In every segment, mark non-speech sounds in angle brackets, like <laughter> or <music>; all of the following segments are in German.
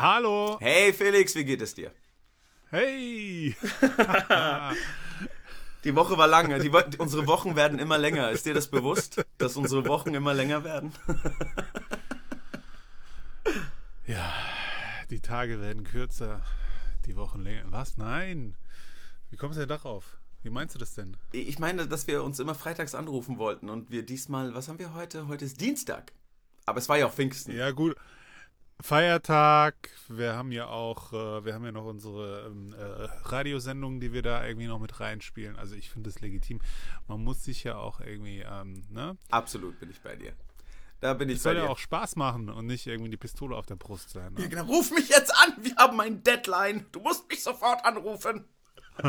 Hallo. Hey Felix, wie geht es dir? Hey. <laughs> Die Woche war lang. Die, unsere Wochen werden immer länger. Ist dir das bewusst, dass unsere Wochen immer länger werden? <laughs> ja, die Tage werden kürzer, die Wochen länger. Was? Nein. Wie kommst du denn darauf? Wie meinst du das denn? Ich meine, dass wir uns immer freitags anrufen wollten und wir diesmal, was haben wir heute? Heute ist Dienstag. Aber es war ja auch Pfingsten. Ja, gut. Feiertag, wir haben ja auch, äh, wir haben ja noch unsere ähm, äh, Radiosendungen, die wir da irgendwie noch mit reinspielen. Also ich finde das legitim. Man muss sich ja auch irgendwie, ähm, ne? Absolut bin ich bei dir. Da bin ich das bei soll dir. ja auch Spaß machen und nicht irgendwie die Pistole auf der Brust sein. Ne? Ja, genau. Ruf mich jetzt an, wir haben ein Deadline. Du musst mich sofort anrufen. <laughs>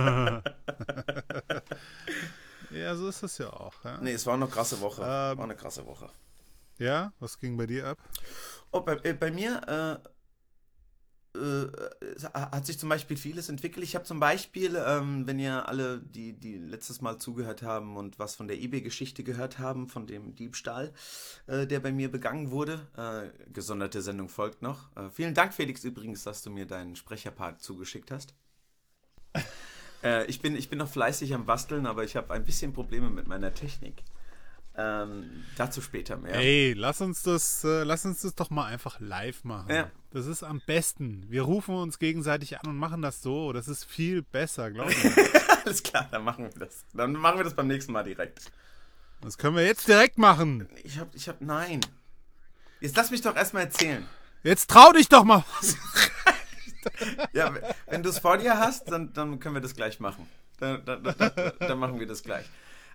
ja, so ist es ja auch. Ja? Nee, es war eine krasse Woche. Ähm, war eine krasse Woche. Ja, was ging bei dir ab? Oh, bei, äh, bei mir äh, äh, hat sich zum Beispiel vieles entwickelt. Ich habe zum Beispiel, ähm, wenn ihr alle, die, die letztes Mal zugehört haben und was von der eBay-Geschichte gehört haben, von dem Diebstahl, äh, der bei mir begangen wurde, äh, gesonderte Sendung folgt noch. Äh, vielen Dank, Felix, übrigens, dass du mir deinen Sprecherpart zugeschickt hast. <laughs> Ich, bin, ich bin noch fleißig am Basteln, aber ich habe ein bisschen Probleme mit meiner Technik. Ähm, dazu später mehr. Ey, lass uns das, äh, lass uns das doch mal einfach live machen. Ja. Das ist am besten. Wir rufen uns gegenseitig an und machen das so. Das ist viel besser, glaube <laughs> ich. Alles klar, dann machen wir das. Dann machen wir das beim nächsten Mal direkt. Das können wir jetzt direkt machen. Ich hab, ich hab, nein. Jetzt lass mich doch erstmal erzählen. Jetzt trau dich doch mal. <laughs> Ja, wenn du es vor dir hast, dann, dann können wir das gleich machen. Dann, dann, dann, dann machen wir das gleich.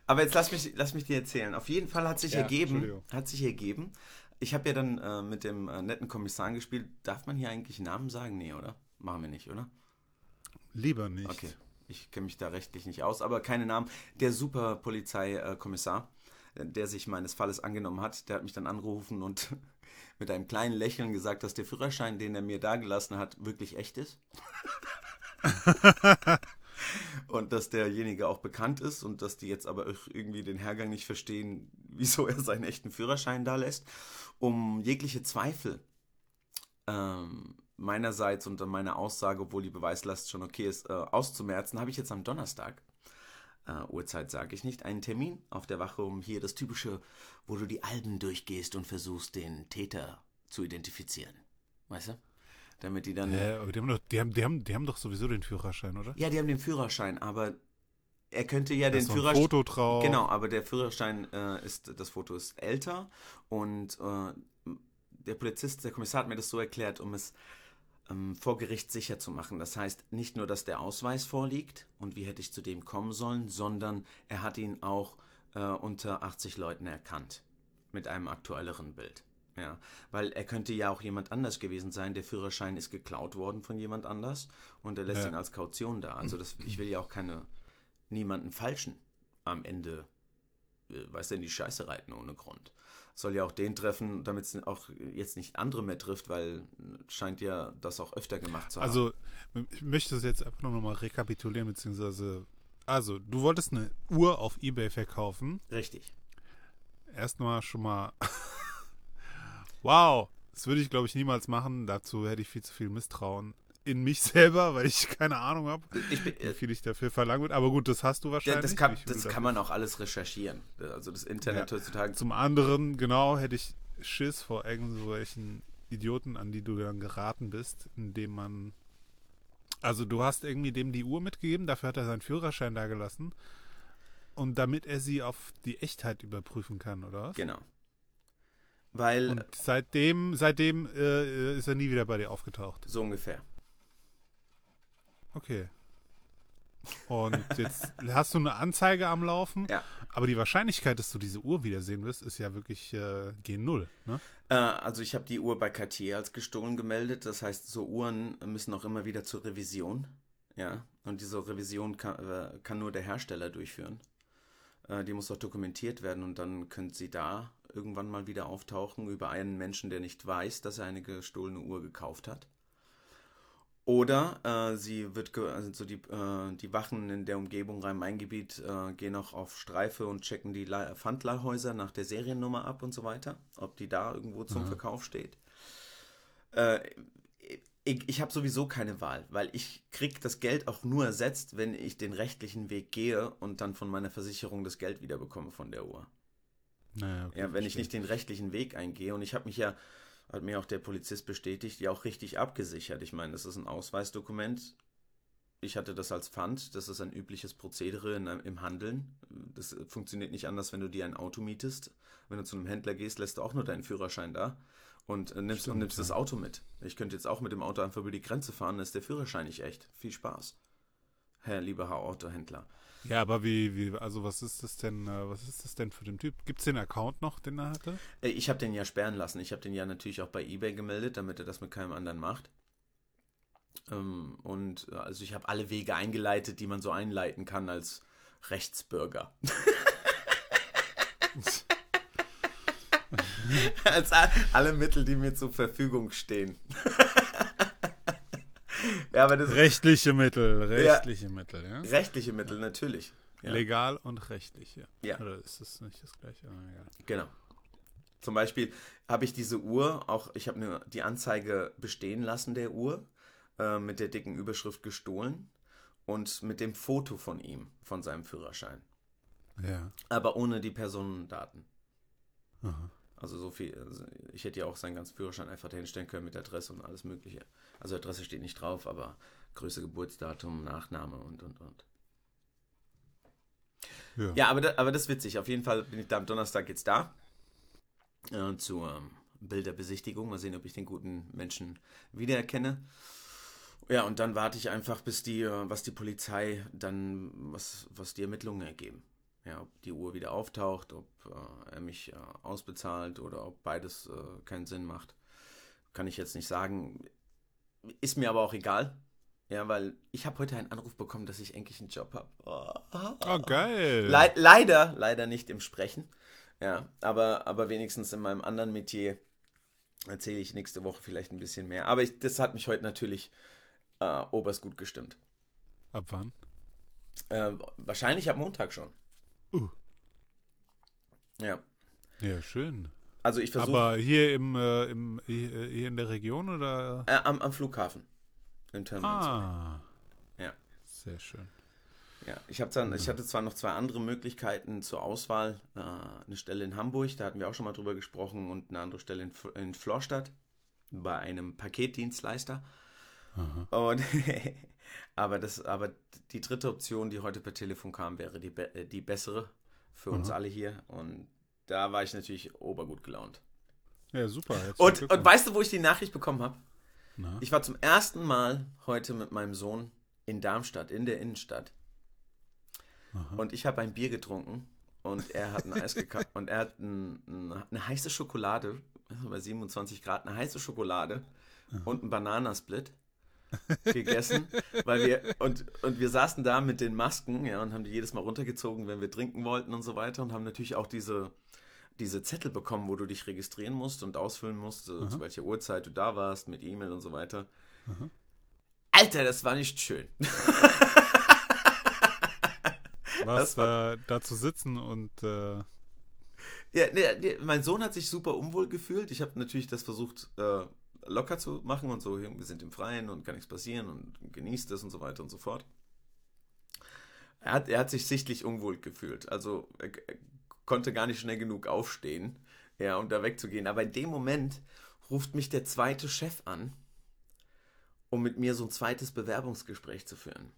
Aber jetzt lass mich, lass mich dir erzählen. Auf jeden Fall hat sich Ja, ergeben, hat sich ergeben. Ich habe ja dann äh, mit dem äh, netten Kommissar gespielt. Darf man hier eigentlich Namen sagen? Nee, oder? Machen wir nicht, oder? Lieber nicht. Okay. Ich kenne mich da rechtlich nicht aus, aber keine Namen. Der super Polizeikommissar, der sich meines Falles angenommen hat, der hat mich dann angerufen und <laughs> mit einem kleinen Lächeln gesagt, dass der Führerschein, den er mir dagelassen hat, wirklich echt ist. <laughs> und dass derjenige auch bekannt ist und dass die jetzt aber irgendwie den Hergang nicht verstehen, <laughs> wieso er seinen echten Führerschein da lässt. Um jegliche Zweifel ähm, meinerseits und an meiner Aussage, obwohl die Beweislast schon okay ist, äh, auszumerzen, habe ich jetzt am Donnerstag, äh, Uhrzeit sage ich nicht, einen Termin auf der Wache, um hier das typische, wo du die Alben durchgehst und versuchst, den Täter zu identifizieren. Weißt du? Damit die dann. Ja, aber die haben, doch, die, haben, die, haben, die haben doch sowieso den Führerschein, oder? Ja, die haben den Führerschein, aber er könnte ja Da den Führerschein. Foto drauf. Genau, aber der Führerschein äh, ist, das Foto ist älter und äh, der Polizist, der Kommissar hat mir das so erklärt, um es ähm, vor Gericht sicher zu machen. Das heißt, nicht nur, dass der Ausweis vorliegt und wie hätte ich zu dem kommen sollen, sondern er hat ihn auch äh, unter 80 Leuten erkannt. Mit einem aktuelleren Bild. Ja, weil er könnte ja auch jemand anders gewesen sein. Der Führerschein ist geklaut worden von jemand anders und er lässt Ja. ihn als Kaution da. Also das, ich will ja auch keine niemanden falschen am Ende, äh, weißt du, in die Scheiße reiten ohne Grund. Soll ja auch den treffen, damit es auch jetzt nicht andere mehr trifft, weil scheint ja das auch öfter gemacht zu haben. Also, ich möchte das jetzt einfach nur noch mal rekapitulieren, beziehungsweise, also, du wolltest eine Uhr auf Ebay verkaufen. Richtig. Erstmal schon mal, wow, das würde ich, glaube ich, niemals machen. Dazu hätte ich viel zu viel Misstrauen in mich <laughs> selber, weil ich keine Ahnung habe, wie äh, viel ich dafür verlangen würde. Aber gut, das hast du ja, wahrscheinlich. das kann, das kann man auch alles recherchieren. Also das Internet Ja. heutzutage. Zum anderen, genau, hätte ich Schiss vor irgendwelchen Idioten, an die du dann geraten bist, indem man. Also, du hast irgendwie dem die Uhr mitgegeben, dafür hat er seinen Führerschein da gelassen. Und damit er sie auf die Echtheit überprüfen kann, oder was? Genau. Weil, Und seitdem, seitdem äh, ist er nie wieder bei dir aufgetaucht. so ungefähr. Okay. Und jetzt <laughs> hast du eine Anzeige am Laufen, Ja. aber die Wahrscheinlichkeit, dass du diese Uhr wiedersehen wirst, ist ja wirklich äh, G0. Ne? Äh, also ich habe die Uhr bei Cartier als gestohlen gemeldet. Das heißt, so Uhren müssen auch immer wieder zur Revision. Ja. Und diese Revision kann, äh, kann nur der Hersteller durchführen. Äh, die muss auch dokumentiert werden und dann könnte sie da irgendwann mal wieder auftauchen über einen Menschen, der nicht weiß, dass er eine gestohlene Uhr gekauft hat. Oder äh, sie wird, also die, äh, die Wachen in der Umgebung Rhein-Main-Gebiet äh, gehen auch auf Streife und checken die Le- Pfandleihhäuser nach der Seriennummer ab und so weiter, ob die da irgendwo zum Aha. Verkauf steht. Äh, ich, ich habe sowieso keine Wahl, weil ich krieg das Geld auch nur ersetzt, wenn ich den rechtlichen Weg gehe und dann von meiner Versicherung das Geld wiederbekomme von der Uhr. Naja, okay, Ja, wenn ich nicht den rechtlichen Weg eingehe und ich habe mich ja, hat mir auch der Polizist bestätigt, ja auch richtig abgesichert. Ich meine, das ist ein Ausweisdokument. Ich hatte das als Pfand. Das ist ein übliches Prozedere in, im Handeln. Das funktioniert nicht anders, wenn du dir ein Auto mietest. Wenn du zu einem Händler gehst, lässt du auch nur deinen Führerschein da und äh, nimmst, und Stimmt, nimmst ja. das Auto mit. Ich könnte jetzt auch mit dem Auto einfach über die Grenze fahren, dann ist der Führerschein nicht echt. Viel Spaß. Herr lieber Herr Autohändler. Ja, aber wie, wie, also was ist das denn, äh, was ist das denn für den Typ? Gibt's den Account noch, den er hatte? Äh, Ich habe den ja sperren lassen. Ich habe den ja natürlich auch bei eBay gemeldet, damit er das mit keinem anderen macht. Ähm, und äh, also ich habe alle Wege eingeleitet, die man so einleiten kann als Rechtsbürger. <laughs> <laughs> als alle Mittel, die mir zur Verfügung stehen. <laughs> ja, aber das Rechtliche Mittel, rechtliche Mittel, ja? rechtliche Mittel natürlich. Ja. Legal und rechtlich, ja. Ja. Oder ist das nicht das gleiche? Ah. Genau. Zum Beispiel habe ich diese Uhr, auch ich habe eine- die Anzeige bestehen lassen der Uhr, äh, mit der dicken Überschrift gestohlen und mit dem Foto von ihm, von seinem Führerschein. Ja. Aber ohne die Personendaten. Aha. Also so viel, also ich hätte ja auch seinen ganzen Führerschein einfach dahinstellen können mit Adresse und alles mögliche. Also Adresse steht nicht drauf, aber Größe, Geburtsdatum, Nachname und, und, und. Ja. Ja, aber, da, aber das ist witzig. Auf jeden Fall bin ich da am Donnerstag jetzt da. Äh, zur ähm, Bilderbesichtigung. Mal sehen, ob ich den guten Menschen wiedererkenne. Ja, und dann warte ich einfach, bis die, äh, was die Polizei dann, was, was die Ermittlungen ergeben. Ja, ob die Uhr wieder auftaucht, ob äh, er mich äh, ausbezahlt oder ob beides äh, keinen Sinn macht. Kann ich jetzt nicht sagen. Ist mir aber auch egal. Ja, weil ich habe heute einen Anruf bekommen, dass ich endlich einen Job habe. Oh, geil. Le leider, leider nicht im Sprechen. Ja, aber, aber wenigstens in meinem anderen Metier erzähle ich nächste Woche vielleicht ein bisschen mehr. Aber ich, das hat mich heute natürlich äh, oberst gut gestimmt. Ab wann? Äh, wahrscheinlich ab Montag schon. Uh. Ja. Ja, schön. Also ich versuche Aber hier im, äh, im hier hier in der Region oder? äh, am, am Flughafen. Im Terminal. Ah. Ja. Sehr schön. Ja, ich, hab dann, ich hatte zwar noch zwei andere Möglichkeiten zur Auswahl. Äh, eine Stelle in Hamburg, da hatten wir auch schon mal drüber gesprochen, und eine andere Stelle in, in Florstadt bei einem Paketdienstleister. Und <laughs> aber, das, aber die dritte Option, die heute per Telefon kam, wäre die, be die bessere für uns alle hier. Und da war ich natürlich obergut gelaunt. Ja, super. Und, und weißt du, wo ich die Nachricht bekommen habe? Na? Ich war zum ersten Mal heute mit meinem Sohn in Darmstadt, in der Innenstadt. Und ich habe ein Bier getrunken und er hat ein Eis gekauft <laughs> und er hat ein, ein, eine heiße Schokolade, also bei 27 Grad, eine heiße Schokolade und ein Bananasplit gegessen, weil wir und, und wir saßen da mit den Masken, ja, und haben die jedes Mal runtergezogen, wenn wir trinken wollten und so weiter und haben natürlich auch diese diese Zettel bekommen, wo du dich registrieren musst und ausfüllen musst, äh, zu welcher Uhrzeit du da warst, mit E-Mail und so weiter. Alter, das war nicht schön. <laughs> Was, äh, da zu sitzen und äh, Ja, nee, nee, mein Sohn hat sich super unwohl gefühlt. Ich habe natürlich das versucht, äh, locker zu machen und so, wir sind im Freien und kann nichts passieren und genießt es und so weiter und so fort. Er hat, er hat sich sichtlich unwohl gefühlt. Also er, er konnte gar nicht schnell genug aufstehen, ja, um da wegzugehen. Aber in dem Moment ruft mich der zweite Chef an, um mit mir so ein zweites Bewerbungsgespräch zu führen.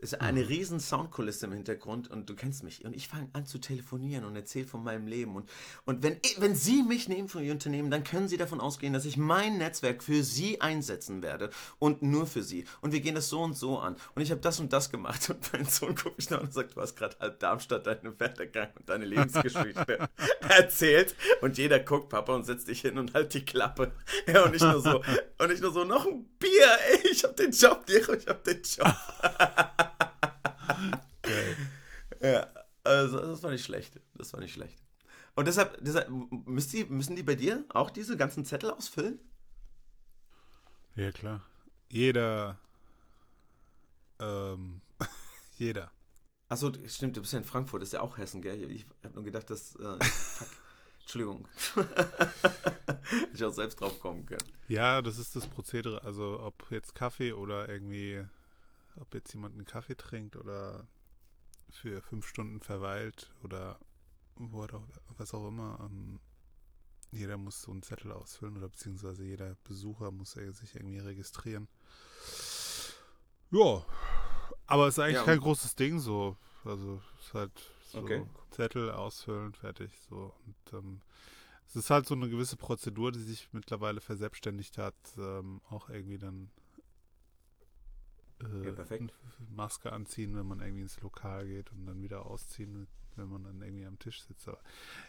Es ist eine riesen Soundkulisse im Hintergrund und du kennst mich. Und ich fange an zu telefonieren und erzähle von meinem Leben. Und, und wenn, wenn Sie mich nehmen für Ihr Unternehmen, dann können Sie davon ausgehen, dass ich mein Netzwerk für Sie einsetzen werde. Und nur für Sie. Und wir gehen das so und so an. Und ich habe das und das gemacht. Und mein Sohn guckt mich nach und sagt, du hast gerade halb Darmstadt deinen Werdegang und deine Lebensgeschichte <laughs> erzählt. Und jeder guckt, Papa, und setzt dich hin und halt die Klappe. Ja, und ich nur so, und ich nur so, noch ein Bier, ey, ich hab den Job, Diego, ich hab den Job. <laughs> Ja, also das war nicht schlecht. Das war nicht schlecht. Und deshalb, deshalb müssen, die, müssen die bei dir auch diese ganzen Zettel ausfüllen? ja klar. Jeder ähm, <laughs> jeder. Achso, stimmt, du bist ja in Frankfurt, das ist ja auch Hessen, gell? Ich habe nur gedacht, dass. Äh, <laughs> fuck. Entschuldigung. <laughs> ich auch selbst drauf kommen können. Ja, das ist das Prozedere. Also ob jetzt Kaffee oder irgendwie, ob jetzt jemand einen Kaffee trinkt oder für fünf Stunden verweilt oder was auch immer. Ähm, jeder muss so einen Zettel ausfüllen oder beziehungsweise jeder Besucher muss sich irgendwie registrieren. Ja, aber es ist eigentlich ja, kein großes Ding so. Also es ist halt so okay. Zettel ausfüllen, fertig. So. Und ähm, es ist halt so eine gewisse Prozedur, die sich mittlerweile verselbstständigt hat, ähm, auch irgendwie dann äh, ja, Maske anziehen, wenn man irgendwie ins Lokal geht und dann wieder ausziehen, wenn man dann irgendwie am Tisch sitzt. Aber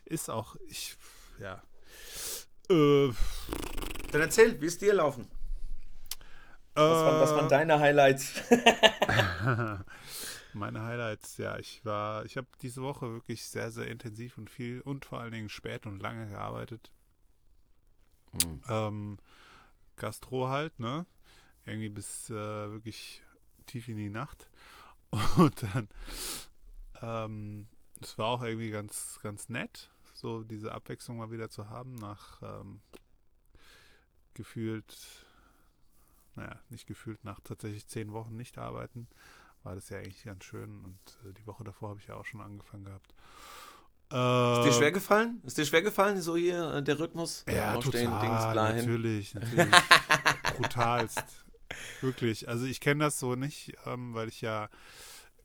ist auch, ich, ja. Äh, dann erzähl, wie ist dir laufen? Was waren, was waren äh. deine Highlights? <laughs> Meine Highlights, ja, ich war, ich habe diese Woche wirklich sehr, sehr intensiv und viel und vor allen Dingen spät und lange gearbeitet. Mhm. Ähm, Gastro halt, ne? Irgendwie bis äh, wirklich tief in die Nacht. <laughs> Und dann, ähm, es war auch irgendwie ganz, ganz nett, so diese Abwechslung mal wieder zu haben, nach ähm, gefühlt naja, nicht gefühlt nach tatsächlich zehn Wochen nicht arbeiten, war das ja eigentlich ganz schön. Und äh, die Woche davor habe ich ja auch schon angefangen gehabt. Äh, ist dir schwer gefallen? Ist dir schwer gefallen, so hier äh, der Rhythmus? Ja, total, natürlich, <laughs> natürlich. brutalst. Wirklich. Also ich kenne das so nicht, ähm, weil ich ja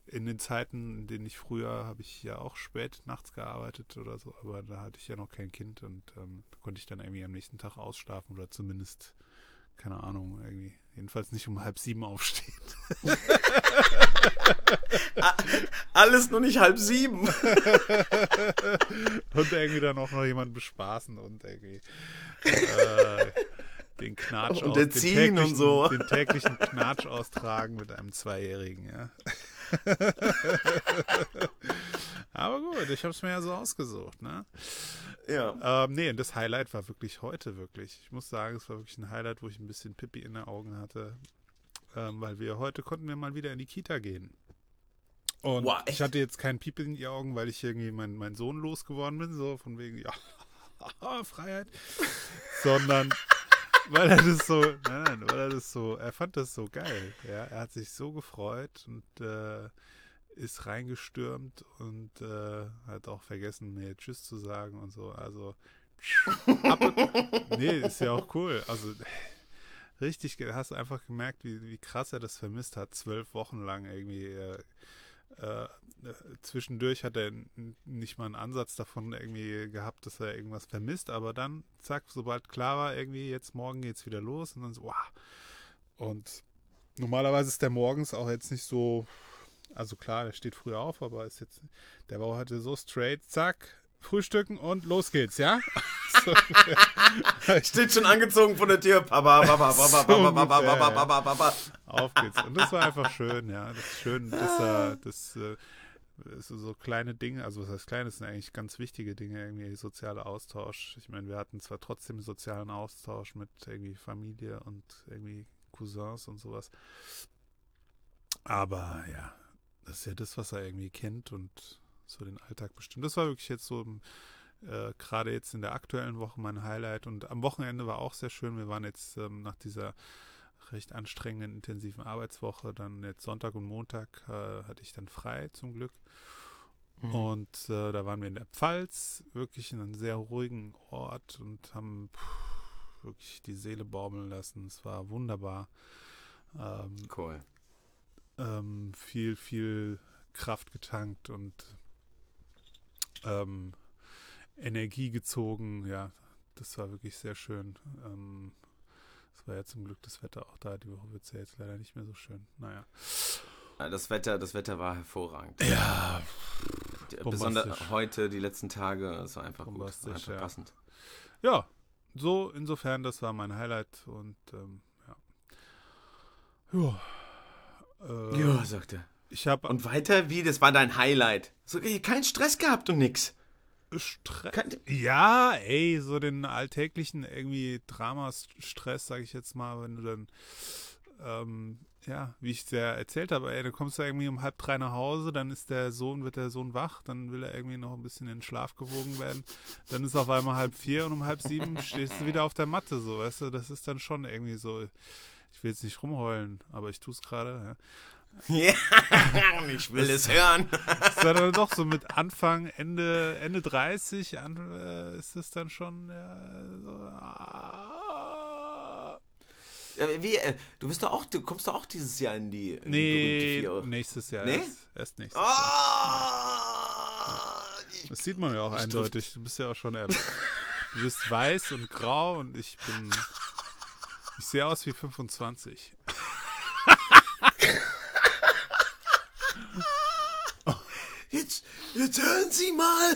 in den Zeiten, in denen ich früher, habe ich ja auch spät nachts gearbeitet oder so, aber da hatte ich ja noch kein Kind und ähm, da konnte ich dann irgendwie am nächsten Tag ausschlafen oder zumindest keine Ahnung, irgendwie. Jedenfalls nicht um halb sieben aufstehen. <laughs> Alles nur nicht halb sieben. <laughs> und irgendwie dann auch noch jemanden bespaßen und irgendwie äh, den Knatsch und aus, erziehen und so. Den täglichen Knatsch austragen mit einem Zweijährigen, ja. <laughs> Aber gut, ich habe es mir ja so ausgesucht, ne? Ja. Ähm, nee, das Highlight war wirklich heute, wirklich. Ich muss sagen, es war wirklich ein Highlight, wo ich ein bisschen Pippi in den Augen hatte. Ähm, weil wir heute konnten wir mal wieder in die Kita gehen. Und wow, ich hatte jetzt keinen Pipi in die Augen, weil ich irgendwie meinen mein Sohn losgeworden bin, so von wegen, ja, <laughs> Freiheit. Sondern weil er das so, nein, nein, weil er das so, er fand das so geil. Ja, er hat sich so gefreut und äh, ist reingestürmt und äh, hat auch vergessen, mir Tschüss zu sagen und so. Also, ab und, nee, ist ja auch cool. Also, richtig, hast du einfach gemerkt, wie, wie krass er das vermisst hat. Zwölf Wochen lang irgendwie. Äh, äh, zwischendurch hat er nicht mal einen Ansatz davon irgendwie gehabt, dass er irgendwas vermisst, aber dann, zack, sobald klar war, irgendwie, jetzt morgen geht's wieder los und dann so, wow. Und normalerweise ist der morgens auch jetzt nicht so also klar, der steht früher auf, aber ist jetzt, der war heute so straight, zack, frühstücken und los geht's, ja? <laughs> <laughs> Steht schon angezogen von der Tür. Papa, Papa, Papa, Papa, Papa, Papa, Papa, Papa. Auf geht's. Und das war einfach schön, ja. Das ist schön, dass er, das, äh, so kleine Dinge, also was heißt kleine, das sind eigentlich ganz wichtige Dinge, irgendwie sozialer Austausch. Ich meine, wir hatten zwar trotzdem sozialen Austausch mit irgendwie Familie und irgendwie Cousins und sowas. Aber ja, das ist ja das, was er irgendwie kennt und so den Alltag bestimmt. Das war wirklich jetzt so, äh, gerade jetzt in der aktuellen Woche mein Highlight. Und am Wochenende war auch sehr schön. Wir waren jetzt ähm, nach dieser recht anstrengenden, intensiven Arbeitswoche, dann jetzt Sonntag und Montag äh, hatte ich dann frei zum Glück. Mhm. Und äh, da waren wir in der Pfalz, wirklich in einem sehr ruhigen Ort und haben pff, wirklich die Seele baumeln lassen. Es war wunderbar. Ähm, cool ähm, viel, viel Kraft getankt und ähm, Energie gezogen. Ja, das war wirklich sehr schön. Ähm, es war ja zum Glück das Wetter auch da. Die Woche wird es ja jetzt leider nicht mehr so schön. Naja. Das Wetter, das Wetter war hervorragend. Ja. Besonders heute, die letzten Tage, es war einfach gut, einfach ja. passend. Ja, so insofern, das war mein Highlight und ähm, ja. Ja. Äh, ja, sagt er. Ich hab, und weiter wie? Das war dein Highlight. So, kein Stress gehabt und nix. Stress? Ja, ey, so den alltäglichen irgendwie Drama-Stress, sag ich jetzt mal, wenn du dann ähm, ja, wie ich es ja erzählt habe, ey, dann kommst du irgendwie um halb drei nach Hause, dann ist der Sohn, wird der Sohn wach, dann will er irgendwie noch ein bisschen in den Schlaf gewogen werden. Dann ist auf einmal halb vier und um halb sieben <laughs> stehst du wieder auf der Matte, so, weißt du, das ist dann schon irgendwie so, ich will jetzt nicht rumheulen, aber ich tue es gerade, ja. Ja, <laughs> ich will es hören. <laughs> ist dann doch so mit Anfang, Ende, Ende 30 an, äh, ist es dann schon ja, so, ah. Wie, äh, du bist doch auch, du kommst doch auch dieses Jahr in die, in Nee, die nächstes Jahr Nee? erst, erst nächstes Vier. Jahr. Oh, ich, Das sieht man ja auch Ich eindeutig. Du bist ja auch schon älter. Du bist weiß und grau und ich bin. Ich sehe aus wie 25. jetzt, jetzt hören Sie mal.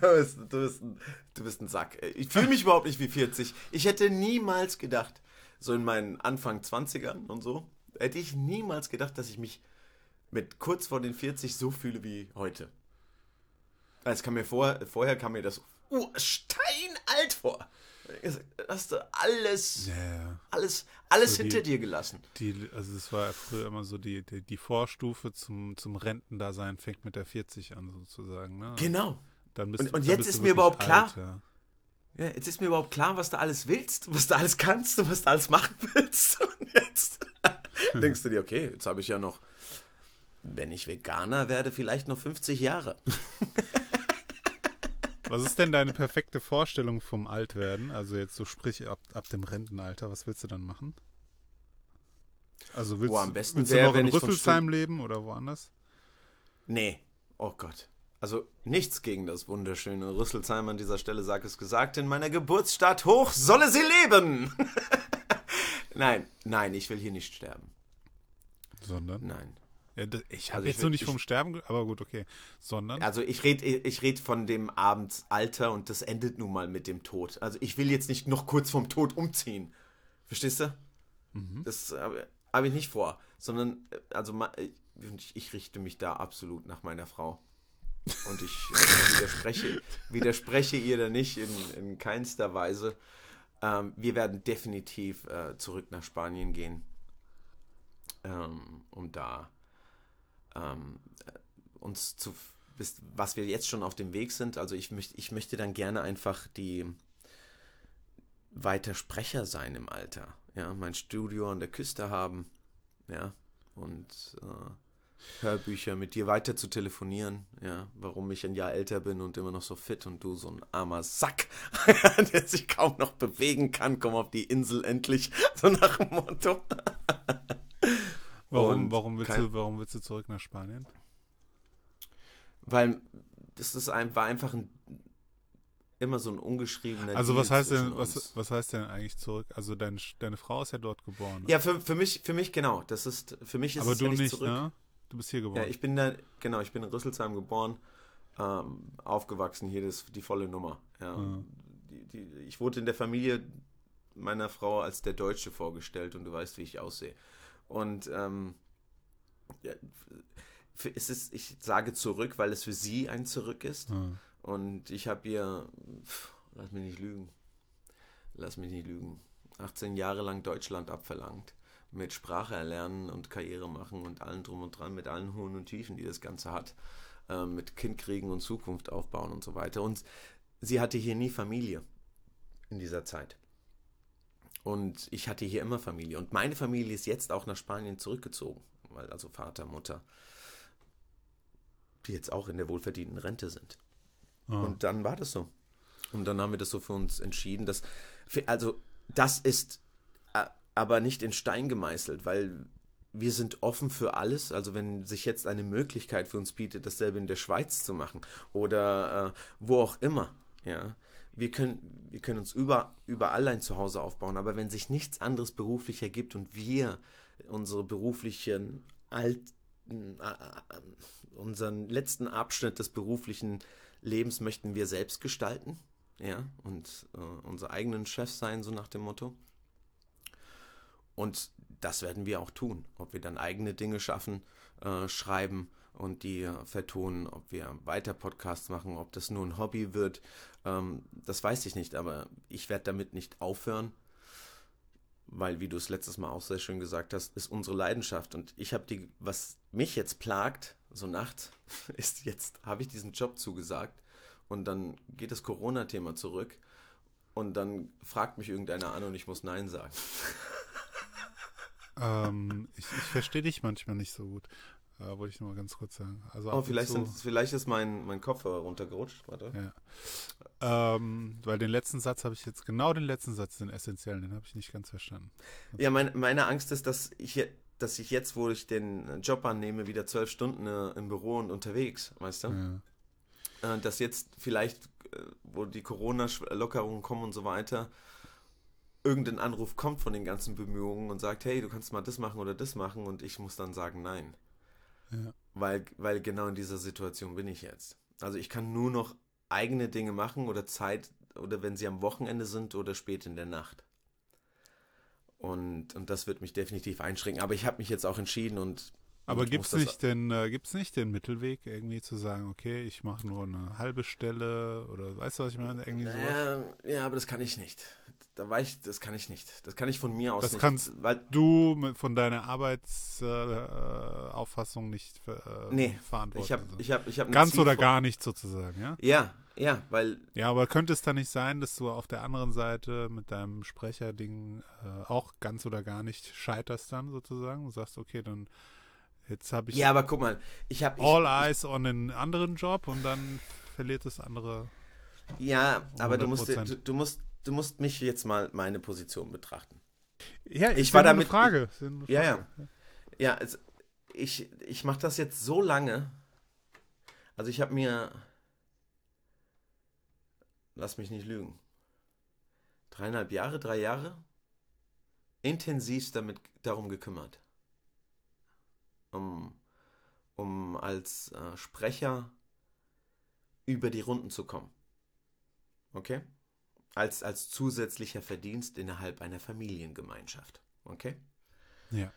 <laughs> du, bist, ein, du bist ein Sack. Ich fühle mich überhaupt nicht wie 40. Ich hätte niemals gedacht, so in meinen Anfang 20ern und so, hätte ich niemals gedacht, dass ich mich mit kurz vor den 40 so fühle wie heute. Es kam mir vor, vorher kam mir das uh, steinalt vor. Hast du alles, Ja, alles, alles So die- hinter dir gelassen. Die, also es war früher immer so die, die, die Vorstufe zum, zum Rentendasein fängt mit der 40 an sozusagen. Ne? Genau. Dann bist, Und- und dann jetzt bist ist mir überhaupt klar, ja. Ja, jetzt ist mir überhaupt klar, was du alles willst, was du alles kannst und was du alles machen <laughs> willst. Und jetzt <laughs> denkst du dir, okay, jetzt habe ich ja noch, wenn ich Veganer werde, vielleicht noch 50 Jahre. <laughs> Was ist denn deine perfekte Vorstellung vom Altwerden? Also jetzt so sprich ab, ab dem Rentenalter, was willst du dann machen? Also willst, Oh, am besten willst wär, du noch in Rüsselsheim leben oder woanders? Nee, oh Gott. Also nichts gegen das wunderschöne Rüsselsheim an dieser Stelle, sag es gesagt, in meiner Geburtsstadt hoch solle sie leben. <laughs> nein, nein, ich will hier nicht sterben. Sondern? Nein. Ja, das, ich habe Also ich jetzt will- noch nicht ich- vom Sterben, aber gut, okay. Sondern? Also ich rede ich red von dem Abendsalter und das endet nun mal mit dem Tod. Also ich will jetzt nicht noch kurz vorm Tod umziehen. Verstehst du? Das habe hab ich nicht vor. Sondern, äh, also äh, ich, ich richte mich da absolut nach meiner Frau. Und ich äh, widerspreche, <laughs> widerspreche ihr da nicht in, in keinster Weise. Ähm, wir werden definitiv äh, zurück nach Spanien gehen. Ähm, um da ähm, uns zu bis, was wir jetzt schon auf dem Weg sind. Also ich möchte, ich möchte dann gerne einfach die weiter Sprecher sein im Alter. Ja, mein Studio an der Küste haben. Ja, und äh, Hörbücher mit dir weiter zu telefonieren. Ja, warum ich ein Jahr älter bin und immer noch so fit und du so ein armer Sack, <laughs> der sich kaum noch bewegen kann. Komm auf die Insel endlich. <laughs> So nach dem Motto. Warum, warum, willst kein- du, warum willst du zurück nach Spanien? Weil das ist ein, war einfach ein, immer so ein ungeschriebener Also Deal was heißt denn, was, was heißt denn eigentlich zurück? Also deine, deine Frau ist ja dort geboren. Ja, für, für mich, für mich genau. Das ist, für mich ist aber es du ja nicht zurück. ne? Du bist hier geboren. Ja, ich bin da, genau, ich bin in Rüsselsheim geboren, ähm, aufgewachsen, hier das, die volle Nummer. Ja. Ja. Die, die, ich wurde in der Familie meiner Frau als der Deutsche vorgestellt und du weißt, wie ich aussehe. Und ähm, ja, es ist, ich sage zurück, weil es für sie ein Zurück ist. Ja. Und ich habe ihr, pff, lass mich nicht lügen, lass mich nicht lügen, 18 Jahre lang Deutschland abverlangt. Mit Sprache erlernen und Karriere machen und allem drum und dran, mit allen Hohen und Tiefen, die das Ganze hat. Ähm, mit Kind kriegen und Zukunft aufbauen und so weiter. Und sie hatte hier nie Familie in dieser Zeit. Und ich hatte hier immer Familie. Und meine Familie ist jetzt auch nach Spanien zurückgezogen. Weil also Vater, Mutter, die jetzt auch in der wohlverdienten Rente sind. Ah. Und dann war das so. Und dann haben wir das so für uns entschieden, dass, also das ist äh, aber nicht in Stein gemeißelt, weil wir sind offen für alles. Also wenn sich jetzt eine Möglichkeit für uns bietet, dasselbe in der Schweiz zu machen oder äh, wo auch immer, ja, wir können, wir können uns über, überall ein Zuhause aufbauen, aber wenn sich nichts anderes beruflich ergibt und wir unsere beruflichen alten, äh, äh, unseren letzten Abschnitt des beruflichen Lebens möchten wir selbst gestalten, ja, und äh, unsere eigenen Chefs sein, so nach dem Motto. Und das werden wir auch tun. Ob wir dann eigene Dinge schaffen, äh, schreiben und die vertonen, ob wir weiter Podcasts machen, ob das nur ein Hobby wird. Ähm, das weiß ich nicht, aber ich werde damit nicht aufhören, weil, wie du es letztes Mal auch sehr schön gesagt hast, ist unsere Leidenschaft. Und ich habe die, was mich jetzt plagt, so nachts, <laughs> ist jetzt, habe ich diesen Job zugesagt und dann geht das Corona-Thema zurück und dann fragt mich irgendeiner an und ich muss Nein sagen. <laughs> ähm, ich, ich verstehe dich manchmal nicht so gut. Äh, wollte ich nur mal ganz kurz sagen. Also oh, vielleicht, sind, vielleicht ist mein, mein Kopfhörer runtergerutscht. Warte. Ja. Ähm, weil den letzten Satz habe ich jetzt, genau den letzten Satz, den essentiellen, den habe ich nicht ganz verstanden. Ja, mein, meine Angst ist, dass ich, dass ich jetzt, wo ich den Job annehme, wieder zwölf Stunden äh, im Büro und unterwegs, weißt du? Ja. Äh, dass jetzt vielleicht, äh, wo die Corona-Lockerungen kommen und so weiter, irgendein Anruf kommt von den ganzen Bemühungen und sagt, hey, du kannst mal das machen oder das machen und ich muss dann sagen, nein. Ja. Weil, weil genau in dieser Situation bin ich jetzt. Also ich kann nur noch eigene Dinge machen oder Zeit, oder wenn sie am Wochenende sind oder spät in der Nacht. Und, und das wird mich definitiv einschränken. Aber ich habe mich jetzt auch entschieden und aber gibt es nicht, den, äh, nicht den Mittelweg, irgendwie zu sagen, okay, ich mache nur eine halbe Stelle oder weißt du, was ich meine? Irgendwie sowas? Ja, ja, aber das kann ich nicht. Da war ich, das kann ich nicht. Das kann ich von mir aus das nicht. Das kannst weil, du mit, von deiner Arbeitsauffassung äh, nicht äh, nee, verantworten. Ich habe, also. ich habe, ich habe ganz oder gar nicht sozusagen, ja? Ja, ja, weil. Ja, aber könnte es da nicht sein, dass du auf der anderen Seite mit deinem Sprecherding äh, auch ganz oder gar nicht scheiterst dann sozusagen und sagst, okay, dann Jetzt habe ich. Ja, aber guck mal, ich habe. All ich, eyes on einen anderen Job und dann verliert das andere. Ja, aber du musst, du, du, musst, du musst mich jetzt mal meine Position betrachten. Ja, ich war damit. Frage. Ich, ja, ja. Ja, also ich, ich mache das jetzt so lange. Also ich habe mir. Lass mich nicht lügen. Dreieinhalb Jahre, drei Jahre intensiv damit darum gekümmert um, um als äh, Sprecher über die Runden zu kommen. Okay? Als, als zusätzlicher Verdienst innerhalb einer Familiengemeinschaft. Okay? Ja.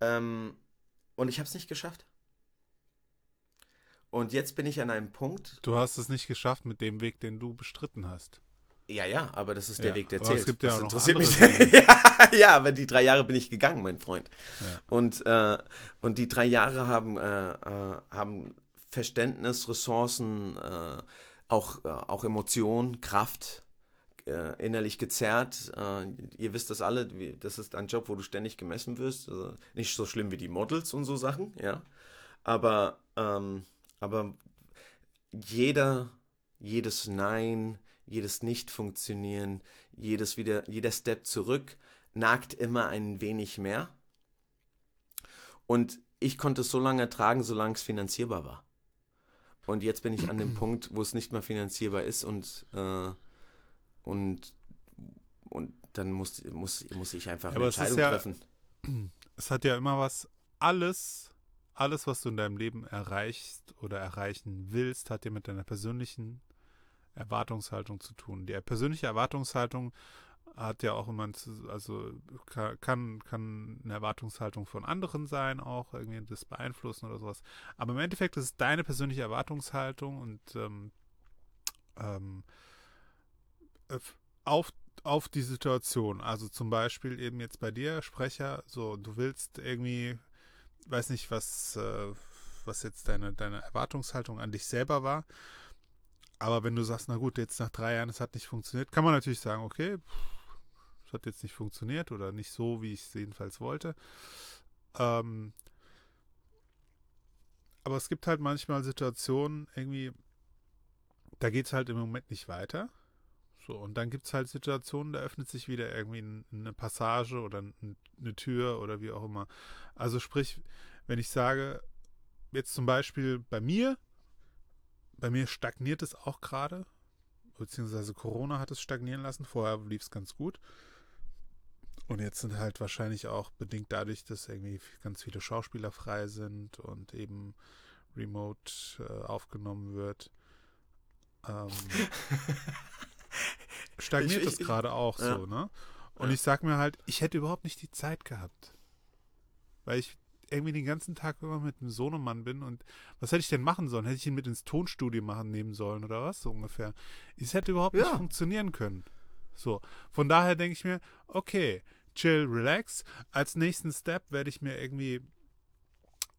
Ähm, und ich habe es nicht geschafft. Und jetzt bin ich an einem Punkt. Du hast es nicht geschafft mit dem Weg, den du bestritten hast. Ja, ja, aber das ist der ja, Weg, der zählt. Es gibt ja das auch interessiert mich. <laughs> ja, ja, aber die drei Jahre bin ich gegangen, mein Freund. Ja. Und, äh, und die drei Jahre haben, äh, äh, haben Verständnis, Ressourcen, äh, auch, äh, auch Emotionen, Kraft äh, innerlich gezerrt. ihr wisst das alle, das ist ein Job, wo du ständig gemessen wirst. Also nicht so schlimm wie die Models und so Sachen, ja. Aber, ähm, aber jeder, jedes Nein, jedes Nicht-Funktionieren, jedes wieder, jeder Step zurück nagt immer ein wenig mehr. Und ich konnte es so lange tragen, solange es finanzierbar war. Und jetzt bin ich an dem <clears throat> Punkt, wo es nicht mehr finanzierbar ist und, äh, und, und dann muss, muss, muss ich einfach eine Entscheidung ja, treffen. <clears throat> Es hat ja immer was, alles, alles, was du in deinem Leben erreichst oder erreichen willst, hat ja mit deiner persönlichen Erwartungshaltung zu tun. Die persönliche Erwartungshaltung hat ja auch immer, also kann, kann eine Erwartungshaltung von anderen sein, auch irgendwie das beeinflussen oder sowas. Aber im Endeffekt ist es deine persönliche Erwartungshaltung und ähm, ähm, auf, auf die Situation. Also zum Beispiel eben jetzt bei dir, Sprecher, so du willst irgendwie, weiß nicht, was, äh, was jetzt deine, deine Erwartungshaltung an dich selber war. Aber wenn du sagst, na gut, jetzt nach drei Jahren, es hat nicht funktioniert, kann man natürlich sagen, okay, es hat jetzt nicht funktioniert oder nicht so, wie ich es jedenfalls wollte. Ähm, aber es gibt halt manchmal Situationen, irgendwie, da geht es halt im Moment nicht weiter. So, und dann gibt es halt Situationen, da öffnet sich wieder irgendwie eine Passage oder eine Tür oder wie auch immer. Also sprich, wenn ich sage, jetzt zum Beispiel bei mir, bei mir stagniert es auch gerade, beziehungsweise Corona hat es stagnieren lassen. Vorher lief es ganz gut. Und jetzt sind halt wahrscheinlich auch bedingt dadurch, dass irgendwie ganz viele Schauspieler frei sind und eben remote äh, aufgenommen wird. Ähm, <laughs> stagniert es gerade auch ja. so, ne? Und ja. ich sag mir halt, ich hätte überhaupt nicht die Zeit gehabt. Weil ich irgendwie den ganzen Tag immer mit einem Sohnemann bin und was hätte ich denn machen sollen? Hätte ich ihn mit ins Tonstudio machen nehmen sollen oder was so ungefähr? Es hätte überhaupt ja. nicht funktionieren können. So, von daher denke ich mir, okay, chill, relax. Als nächsten Step werde ich mir irgendwie,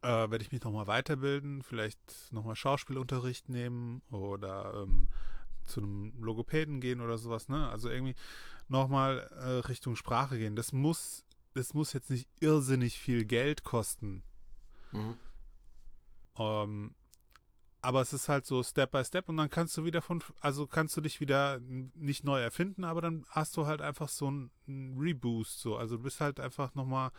äh, werde ich mich nochmal weiterbilden, vielleicht nochmal Schauspielunterricht nehmen oder ähm, zu einem Logopäden gehen oder sowas, ne? Also irgendwie nochmal äh, Richtung Sprache gehen. Das muss, das muss jetzt nicht irrsinnig viel Geld kosten. Mhm. Ähm, aber es ist halt so Step by Step und dann kannst du wieder von, also kannst du dich wieder nicht neu erfinden, aber dann hast du halt einfach so einen, Reboost, so. Also du bist halt einfach nochmal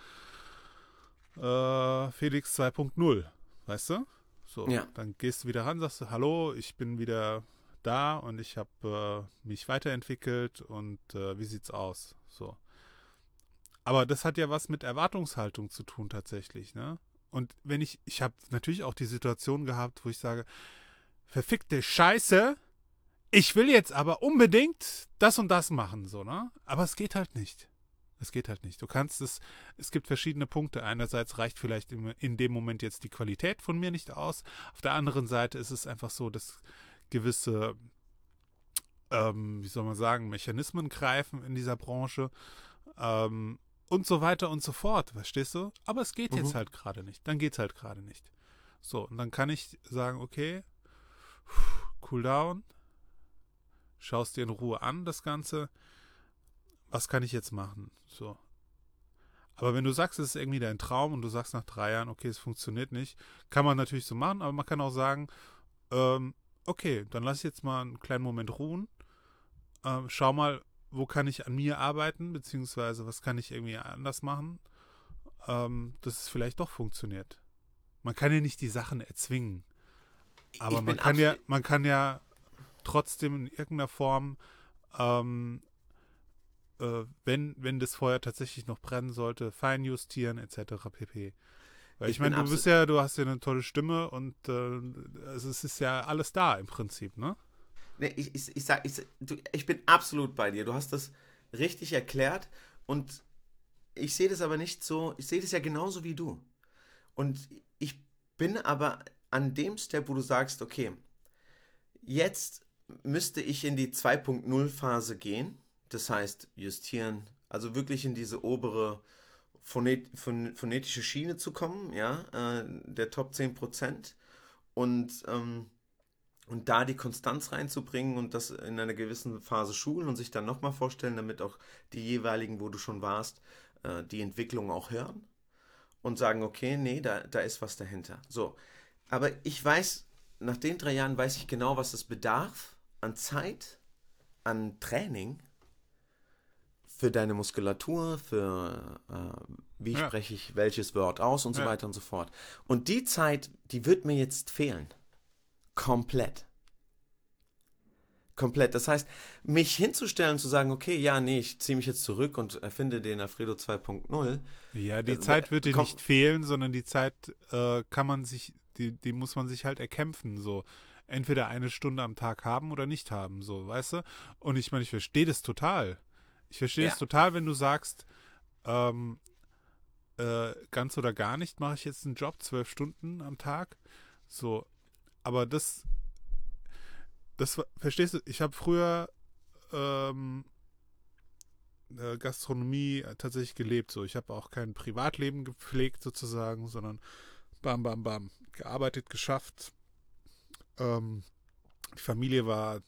äh, Felix 2.0, weißt du? So, ja. dann gehst du wieder ran, sagst du, hallo, ich bin wieder da und ich habe äh, mich weiterentwickelt und äh, wie sieht's aus? So. Aber das hat ja was mit Erwartungshaltung zu tun tatsächlich, ne? Und wenn ich, ich habe natürlich auch die Situation gehabt, wo ich sage, verfickte Scheiße, ich will jetzt aber unbedingt das und das machen, so, ne? Aber es geht halt nicht. Es geht halt nicht. Du kannst es, es gibt verschiedene Punkte. Einerseits reicht vielleicht in, in dem Moment jetzt die Qualität von mir nicht aus. Auf der anderen Seite ist es einfach so, dass gewisse, ähm, wie soll man sagen, Mechanismen greifen in dieser Branche. Ähm, und so weiter und so fort, verstehst du? Aber es geht mhm. jetzt halt gerade nicht. Dann geht es halt gerade nicht. So, und dann kann ich sagen, okay, cool down, schaust dir in Ruhe an, das Ganze. Was kann ich jetzt machen? So. Aber wenn du sagst, es ist irgendwie dein Traum und du sagst nach drei Jahren, okay, es funktioniert nicht, kann man natürlich so machen, aber man kann auch sagen, ähm, okay, dann lass ich jetzt mal einen kleinen Moment ruhen. Ähm, schau mal, wo kann ich an mir arbeiten, beziehungsweise was kann ich irgendwie anders machen, ähm, dass es vielleicht doch funktioniert. Man kann ja nicht die Sachen erzwingen. Aber man kann ja, man kann ja trotzdem in irgendeiner Form, ähm, äh, wenn, wenn das Feuer tatsächlich noch brennen sollte, feinjustieren etc. pp. Weil ich, ich meine, du bist ja, du hast ja eine tolle Stimme und äh, es ist ja alles da im Prinzip, ne? Nee, ich, ich, ich sag, ich, du, ich bin absolut bei dir. Du hast das richtig erklärt und ich sehe das aber nicht so, ich sehe das ja genauso wie du. Und ich bin aber an dem Step, wo du sagst, okay, jetzt müsste ich in die 2.0 Phase gehen, das heißt justieren, also wirklich in diese obere phonetische Schiene zu kommen, ja, äh, der Top 10% und ähm, und da die Konstanz reinzubringen und das in einer gewissen Phase schulen und sich dann nochmal vorstellen, damit auch die jeweiligen, wo du schon warst, äh, die Entwicklung auch hören und sagen, okay, nee, da, da ist was dahinter. So, aber ich weiß, nach den drei Jahren weiß ich genau, was es bedarf an Zeit, an Training für deine Muskulatur, für äh, wie ja. spreche ich welches Wort aus und so ja. weiter und so fort. Und die Zeit, die wird mir jetzt fehlen. Komplett. Komplett. Das heißt, mich hinzustellen, zu sagen, okay, ja, nee, ich ziehe mich jetzt zurück und erfinde den Alfredo 2.0. Ja, die äh, Zeit wird dir nicht fehlen, sondern die Zeit äh, kann man sich, die, die muss man sich halt erkämpfen, so. Entweder eine Stunde am Tag haben oder nicht haben, so, weißt du? Und ich meine, ich verstehe das total. Ich verstehe ja. es total, wenn du sagst, ähm, äh, ganz oder gar nicht mache ich jetzt einen Job, zwölf Stunden am Tag. So, aber das, das verstehst du, ich habe früher ähm, äh, Gastronomie tatsächlich gelebt. So, ich habe auch kein Privatleben gepflegt sozusagen, sondern bam, bam, bam, gearbeitet, geschafft. Ähm, die Familie war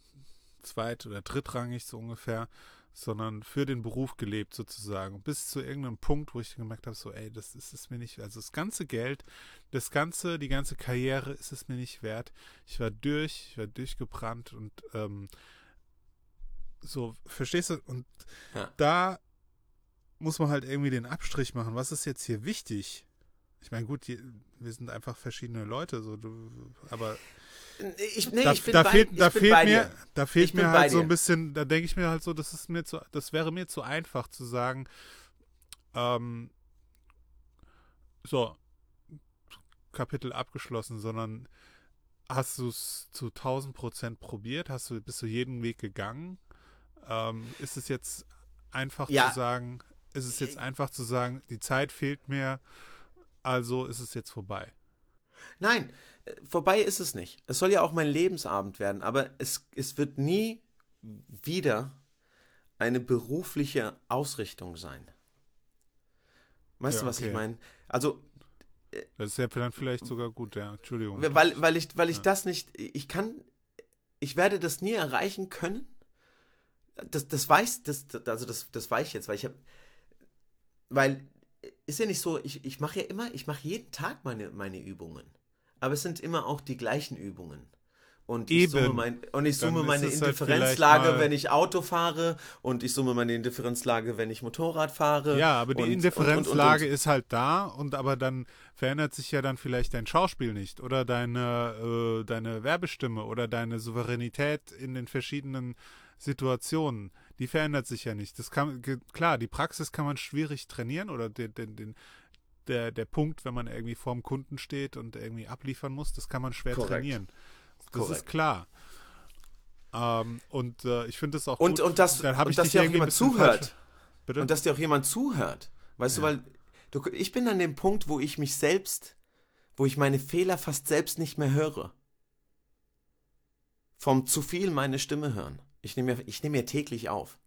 zweit- oder drittrangig so ungefähr sondern für den Beruf gelebt sozusagen. Bis zu irgendeinem Punkt, wo ich gemerkt habe, so, ey, das ist es mir nicht, also das ganze Geld, das ganze, die ganze Karriere ist es mir nicht wert. Ich war durch, ich war durchgebrannt und ähm, so, verstehst du? Und ja. da muss man halt irgendwie den Abstrich machen. Was ist jetzt hier wichtig? Ich meine, gut, die, wir sind einfach verschiedene Leute, so du, aber ich, nee, da, ich bin da bei, fehlt, da fehlt mir, dir. da fehlt mir halt so ein bisschen, da denke ich mir halt so, das ist mir zu, das wäre mir zu einfach zu sagen, ähm, so, Kapitel abgeschlossen, sondern hast du es zu 1000 Prozent probiert? Hast du, bist du jeden Weg gegangen? Ähm, ist es jetzt einfach ja. zu sagen, ist es jetzt einfach zu sagen, die Zeit fehlt mir, also ist es jetzt vorbei. Nein, äh, vorbei ist es nicht. Es soll ja auch mein Lebensabend werden, aber es, es wird nie wieder eine berufliche Ausrichtung sein. Weißt Ja, du, was okay. ich meine? Also, Das ist ja dann vielleicht sogar gut, ja. Entschuldigung. weil, weil ich, weil ich Ja. das nicht, ich kann, ich werde das nie erreichen können. Das, das weiß, das- also das, das weiß ich jetzt, weil ich habe, weil, ist ja nicht so, ich, ich mache ja immer, ich mache jeden Tag meine, meine Übungen. Aber es sind immer auch die gleichen Übungen. Und ich Eben. summe, mein, und ich summe meine halt Indifferenzlage, mal- wenn ich Auto fahre. Und ich summe meine Indifferenzlage, wenn ich Motorrad fahre. Ja, aber die und- Indifferenzlage und- und- ist halt da und aber dann verändert sich ja dann vielleicht dein Schauspiel nicht oder deine, äh, deine Werbestimme oder deine Souveränität in den verschiedenen Situationen. Die verändert sich ja nicht. Das kann klar, die Praxis kann man schwierig trainieren oder den, den, den, der, der Punkt, wenn man irgendwie vorm Kunden steht und irgendwie abliefern muss, das kann man schwer Korrekt. trainieren. Das Korrekt. ist klar. Ähm, und äh, ich finde es auch Und, gut. und, das, dann und ich dass dir auch jemand zuhört. Und dass dir auch jemand zuhört. Weißt du, weil du, ich bin an dem Punkt, wo ich mich selbst, wo ich meine Fehler fast selbst nicht mehr höre. Vom zu viel meine Stimme hören. Ich nehme mir, ich nehme mir täglich auf.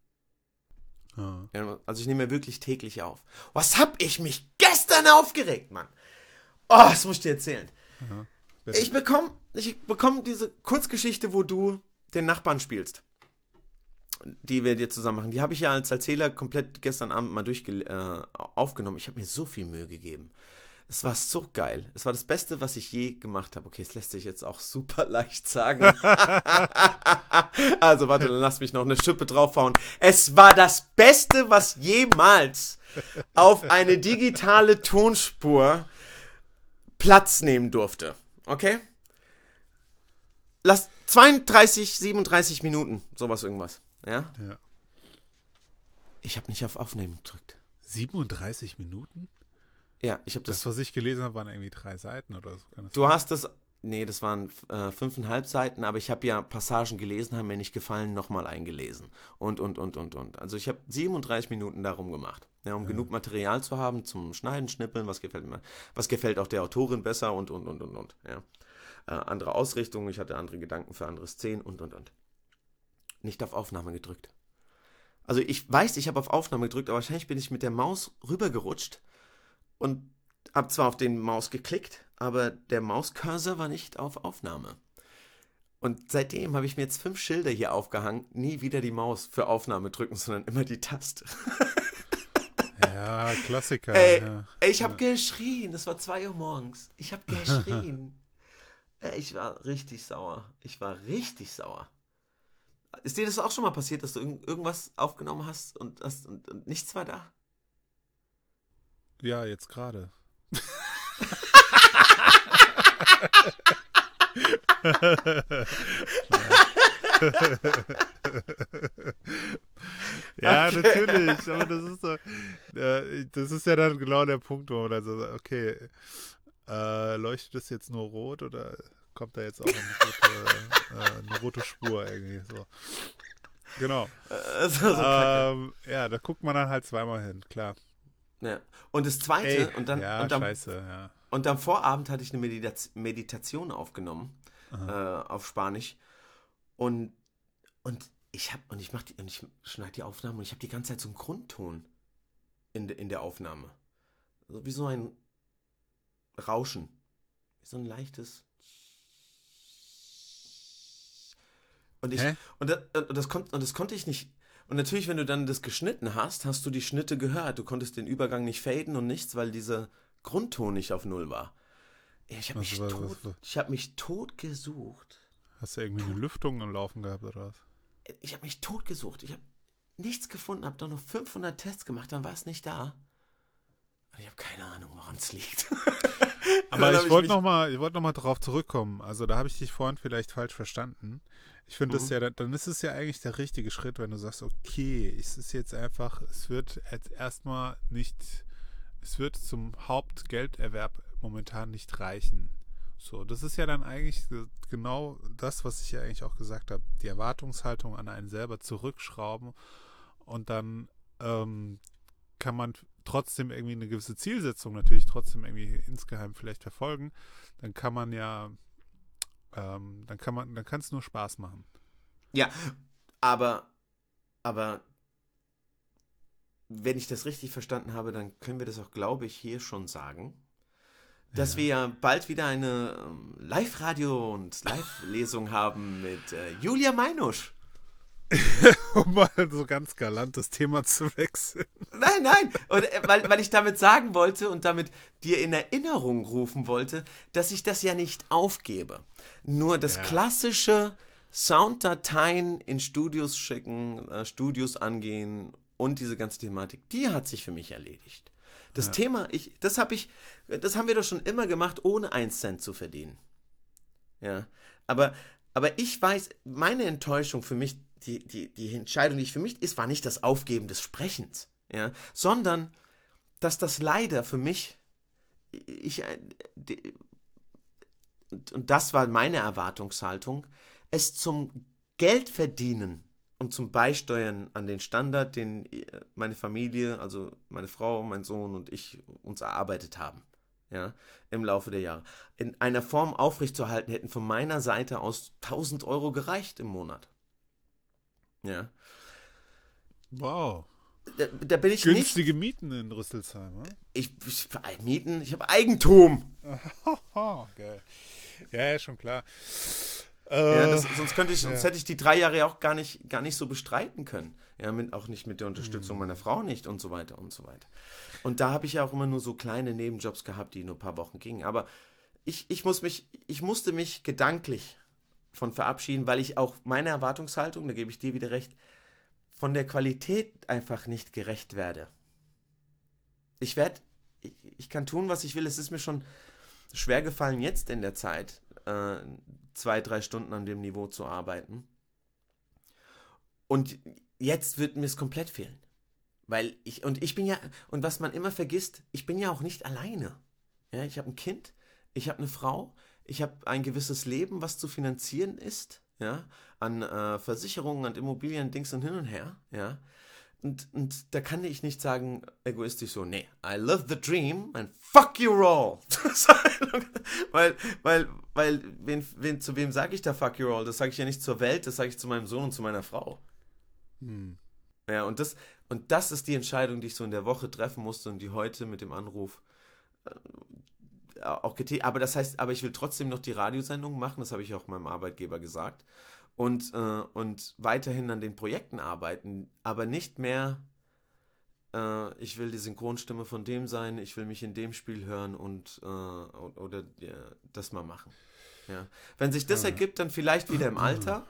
ja. Ja, Also ich nehme mir wirklich täglich auf. Was hab ich mich gestern aufgeregt, Mann? Oh, das muss ich dir erzählen. bitte. Ich bekomme ich bekomm diese Kurzgeschichte, wo du den Nachbarn spielst. Die wir dir zusammen machen. Die habe ich ja als Erzähler komplett gestern Abend mal durchge äh, aufgenommen. Ich habe mir so viel Mühe gegeben. Es war so geil. Es war das Beste, was ich je gemacht habe. Okay, es lässt sich jetzt auch super <laughs> leicht sagen. <laughs> also warte, dann lass mich noch eine Schippe draufhauen. Es war das Beste, was jemals auf eine digitale Tonspur Platz nehmen durfte. Okay? Lass 32, 37 Minuten, sowas irgendwas. Ja? Ja. Ich habe nicht auf Aufnehmen gedrückt. 37 Minuten? Ja, ich habe Das, das. was ich gelesen habe, waren irgendwie drei Seiten oder so. Du hast das. Nee, das waren äh, fünfeinhalb Seiten, aber ich habe ja Passagen gelesen, haben mir nicht gefallen, nochmal eingelesen. Und, und, und, und, und. Also ich habe 37 Minuten darum gemacht. Ja, um genug Material zu haben zum Schneiden, Schnippeln, was gefällt mir, was gefällt auch der Autorin besser und, und, und, und, und. Ja. Äh, andere Ausrichtungen, ich hatte andere Gedanken für andere Szenen und, und, und. Nicht auf Aufnahme gedrückt. Also ich weiß, ich habe auf Aufnahme gedrückt, aber wahrscheinlich bin ich mit der Maus rübergerutscht und habe zwar auf den Maus geklickt, aber der Mauscursor war nicht auf Aufnahme. Und seitdem habe ich mir jetzt fünf Schilder hier aufgehangen, nie wieder die Maus für Aufnahme drücken, sondern immer die Taste. <laughs> Ja, Klassiker. Ey, ja. ey, ich habe geschrien, es war zwei Uhr morgens. Ich habe geschrien. <laughs> Ey, ich war richtig sauer. Ich war richtig sauer. Ist dir das auch schon mal passiert, dass du irgend irgendwas aufgenommen hast und, das, und, und nichts war da? Ja, jetzt gerade. ja, Okay. natürlich, aber das ist so, äh, das ist ja dann genau der Punkt, wo man dann so sagt, okay, äh, leuchtet das jetzt nur rot oder kommt da jetzt auch eine rote, äh, eine rote Spur irgendwie so. Genau. <laughs> So. Ähm, ja, da guckt man dann halt zweimal hin, klar. Ja. Und das zweite, und dann, ja, und, am, scheiße, ja. und am Vorabend hatte ich eine Medita Meditation aufgenommen äh, auf Spanisch. Und, und ich habe, und ich mach die, und ich schneide die Aufnahme und ich habe die ganze Zeit so einen Grundton in, de, in der Aufnahme. Also wie so ein Rauschen. Wie so ein leichtes. Und ich, und das, und, das und das konnte ich nicht. Und natürlich, wenn du dann das geschnitten hast, hast du die Schnitte gehört. Du konntest den Übergang nicht faden und nichts, weil dieser Grundton nicht auf Null war. Ich habe mich, was- tot, was- ich hab mich tot gesucht. Hast du irgendwie eine Lüftung am Laufen gehabt oder was? Ich habe mich tot gesucht. Ich habe nichts gefunden, habe doch noch 500 Tests gemacht, dann war es nicht da. Ich habe keine Ahnung, woran es liegt. <laughs> Aber ich wollte mich- noch mal, ich wollte noch mal drauf zurückkommen. Also da habe ich dich vorhin vielleicht falsch verstanden. Ich finde es Mhm. ja, dann ist es ja eigentlich der richtige Schritt, wenn du sagst, okay, es ist jetzt einfach, es wird jetzt erstmal nicht, es wird zum Hauptgelderwerb momentan nicht reichen. So, das ist ja dann eigentlich ge- genau das, was ich ja eigentlich auch gesagt habe, die Erwartungshaltung an einen selber zurückschrauben und dann ähm, kann man trotzdem irgendwie eine gewisse Zielsetzung natürlich trotzdem irgendwie insgeheim vielleicht verfolgen, dann kann man ja, ähm, dann kann man, dann kann es nur Spaß machen. Ja, aber, aber wenn ich das richtig verstanden habe, dann können wir das auch, glaube ich, hier schon sagen, dass ja. wir ja bald wieder eine ähm, Live-Radio und Live-Lesung haben mit äh, Julia Meinusch. <laughs> um mal so ganz galant das Thema zu wechseln. Nein, nein, und, äh, weil, weil ich damit sagen wollte und damit dir in Erinnerung rufen wollte, dass ich das ja nicht aufgebe. Nur das ja. klassische Sounddateien in Studios schicken, äh, Studios angehen und diese ganze Thematik, die hat sich für mich erledigt. Das ja. Thema, ich, das habe ich, das haben wir doch schon immer gemacht, ohne einen Cent zu verdienen. Ja, aber, aber ich weiß, meine Enttäuschung für mich die, die, die Entscheidung, die ich für mich ist, war nicht das Aufgeben des Sprechens, ja, sondern dass das leider für mich, ich, äh, die, und das war meine Erwartungshaltung, es zum Geldverdienen und zum Beisteuern an den Standard, den äh, meine Familie, also meine Frau, mein Sohn und ich uns erarbeitet haben, ja, im Laufe der Jahre, in einer Form aufrechtzuerhalten, hätten von meiner Seite aus 1000 Euro gereicht im Monat. Ja. Wow. Da, da bin ich Günstige nicht, Mieten in Rüsselsheim, oder? Ich, ich Mieten, ich habe Eigentum. <laughs> Geil. Ja, ja, schon klar. Ja, das, sonst könnte ich, sonst ja. hätte ich die drei Jahre auch gar nicht, gar nicht so bestreiten können. Ja, mit, auch nicht mit der Unterstützung mhm. meiner Frau nicht und so weiter und so weiter. Und da habe ich ja auch immer nur so kleine Nebenjobs gehabt, die nur ein paar Wochen gingen. Aber ich, ich muss mich, ich musste mich gedanklich von verabschieden, weil ich auch meine Erwartungshaltung, da gebe ich dir wieder recht, von der Qualität einfach nicht gerecht werde. Ich werde, ich, ich, kann tun, was ich will. Es ist mir schon schwer gefallen, jetzt in der Zeit äh, zwei, drei Stunden an dem Niveau zu arbeiten. Und jetzt wird mir es komplett fehlen. Weil ich, und ich bin ja, und was man immer vergisst, ich bin ja auch nicht alleine. Ja, ich habe ein Kind, ich habe eine Frau, ich habe ein gewisses Leben, was zu finanzieren ist, ja, an äh, Versicherungen, an Immobilien, Dings und hin und her, ja. Und, und da kann ich nicht sagen, egoistisch so, nee, I love the dream and fuck you all. <laughs> weil, weil, weil, wen, wen, zu wem sage ich da fuck you all? Das sage ich ja nicht zur Welt, das sage ich zu meinem Sohn und zu meiner Frau. Hm. Ja, und das, und das ist die Entscheidung, die ich so in der Woche treffen musste und die heute mit dem Anruf äh, auch getätigt. Aber das heißt, aber ich will trotzdem noch die Radiosendung machen, das habe ich auch meinem Arbeitgeber gesagt. Und, äh, und weiterhin an den Projekten arbeiten, aber nicht mehr, äh, ich will die Synchronstimme von dem sein, ich will mich in dem Spiel hören und äh, oder das mal machen. Ja. Wenn sich das ergibt, dann vielleicht wieder im <clears throat> Alter,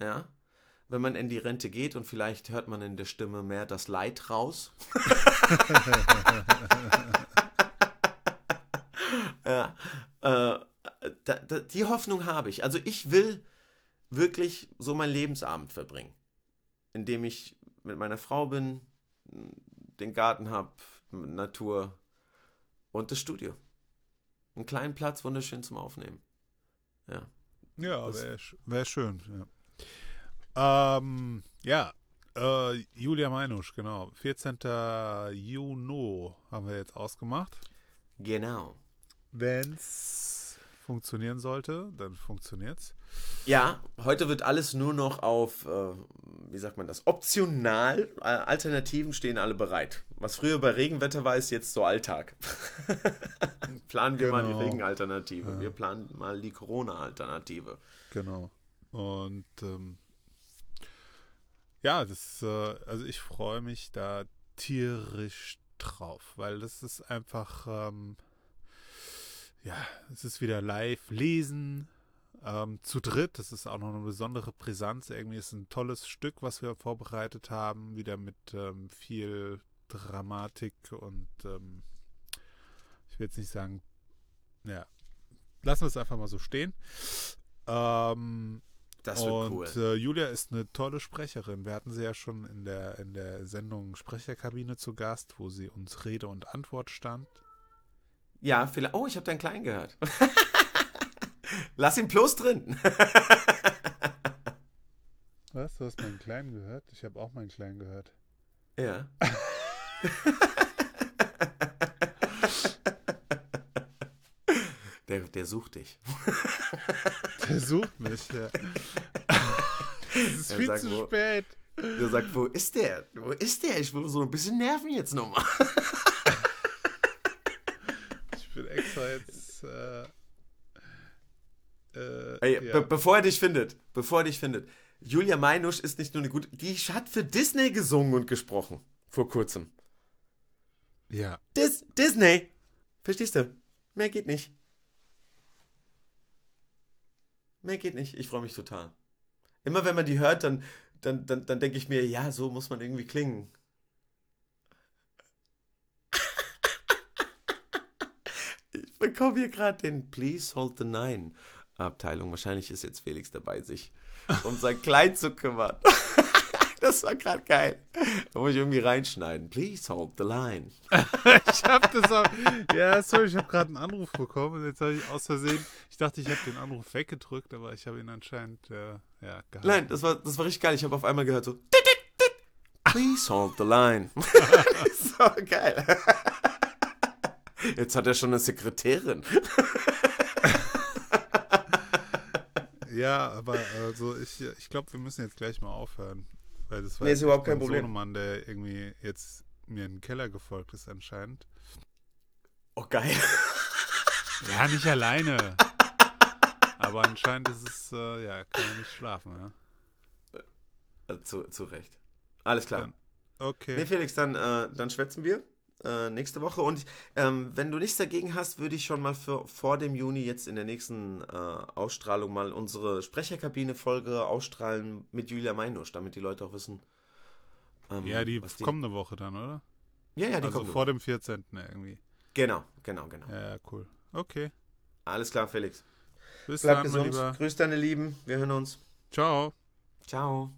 ja, wenn man in die Rente geht und vielleicht hört man in der Stimme mehr das Leid raus. <laughs> ja, äh, da, da, die Hoffnung habe ich. Also ich will wirklich so meinen Lebensabend verbringen, indem ich mit meiner Frau bin, den Garten habe, Natur und das Studio. Einen kleinen Platz, wunderschön zum Aufnehmen. Ja. Ja, wäre wär schön. Ja, ähm, ja äh, Julia Meinusch, genau. 14. Juni haben wir jetzt ausgemacht. Genau. Wenn es funktionieren sollte, dann funktioniert es. Ja, heute wird alles nur noch auf, äh, wie sagt man das, optional. Äh, Alternativen stehen alle bereit. Was früher bei Regenwetter war, ist jetzt so Alltag. <laughs> planen wir genau. mal die genau. Regenalternative. Ja. Wir planen mal die Corona-Alternative. Genau. Und ähm, ja, das, äh, also ich freue mich da tierisch drauf, weil das ist einfach. Ähm, ja, es ist wieder live lesen. Ähm, zu dritt, das ist auch noch eine besondere Brisanz. Irgendwie ist ein tolles Stück, was wir vorbereitet haben. Wieder mit ähm, viel Dramatik und ähm, ich will jetzt nicht sagen, ja, lassen wir es einfach mal so stehen. Ähm, das wird und, cool. Äh, Julia ist eine tolle Sprecherin. Wir hatten sie ja schon in der, in der Sendung Sprecherkabine zu Gast, wo sie uns Rede und Antwort stand. Ja, vielleicht. Oh, ich habe deinen Kleinen gehört. <laughs> Lass ihn bloß drin. Was? Du hast meinen Kleinen gehört? Ich habe auch meinen Kleinen gehört. Ja. <laughs> der, der sucht dich. Der sucht mich, ja. <laughs> Es ist er viel sagt, zu wo, spät. Der sagt, wo ist der? Wo ist der? Ich will so ein bisschen nerven jetzt nochmal. Extra jetzt. Äh, äh, Ey, ja. be bevor er dich findet, bevor er dich findet. Julia Meinusch ist nicht nur eine gute, die hat für Disney gesungen und gesprochen. Vor kurzem. ja. Dis Disney. Verstehst du? Mehr geht nicht. Mehr geht nicht. Ich freue mich total. Immer wenn man die hört, dann, dann, dann, dann denke ich mir, ja, so muss man irgendwie klingen. Ich bekomme hier gerade den Please Hold the Nine Abteilung. Wahrscheinlich ist jetzt Felix dabei, sich <laughs> um sein Kleid zu kümmern. <laughs> Das war gerade geil. Da muss ich irgendwie reinschneiden. Please hold the line. <laughs> Ich hab das auch. Ja, sorry, ich habe gerade einen Anruf bekommen und jetzt habe ich aus Versehen. Ich dachte, ich habe den Anruf weggedrückt, aber ich habe ihn anscheinend äh, ja, gehalten. Nein, das war, das war richtig geil. Ich habe auf einmal gehört so. Please hold the line. so geil. Jetzt hat er schon eine Sekretärin. <laughs> Ja, aber also ich, ich glaube, wir müssen jetzt gleich mal aufhören. Weil das war Nee, ist überhaupt kein Problem. Sohnemann, der irgendwie jetzt mir in den Keller gefolgt ist anscheinend. Oh, geil. Ja, nicht alleine. Aber anscheinend ist es, äh, ja, kann er nicht schlafen, ja. Äh, Zu, zu Recht. Alles klar. Dann- Okay. Nee, Felix, dann, äh, dann schwätzen wir äh, nächste Woche. Und ähm, wenn du nichts dagegen hast, würde ich schon mal für, vor dem Juni jetzt in der nächsten äh, Ausstrahlung mal unsere Sprecherkabine-Folge ausstrahlen mit Julia Meinusch, damit die Leute auch wissen. ähm, ja, die was kommende Woche dann, oder? Ja, ja, die also kommen. vor dem 14. irgendwie. Genau, genau, genau. Ja, cool. Okay. Alles klar, Felix. Bis Bleib dann, gesund. Lieber. Grüß deine Lieben. Wir hören uns. Ciao. Ciao.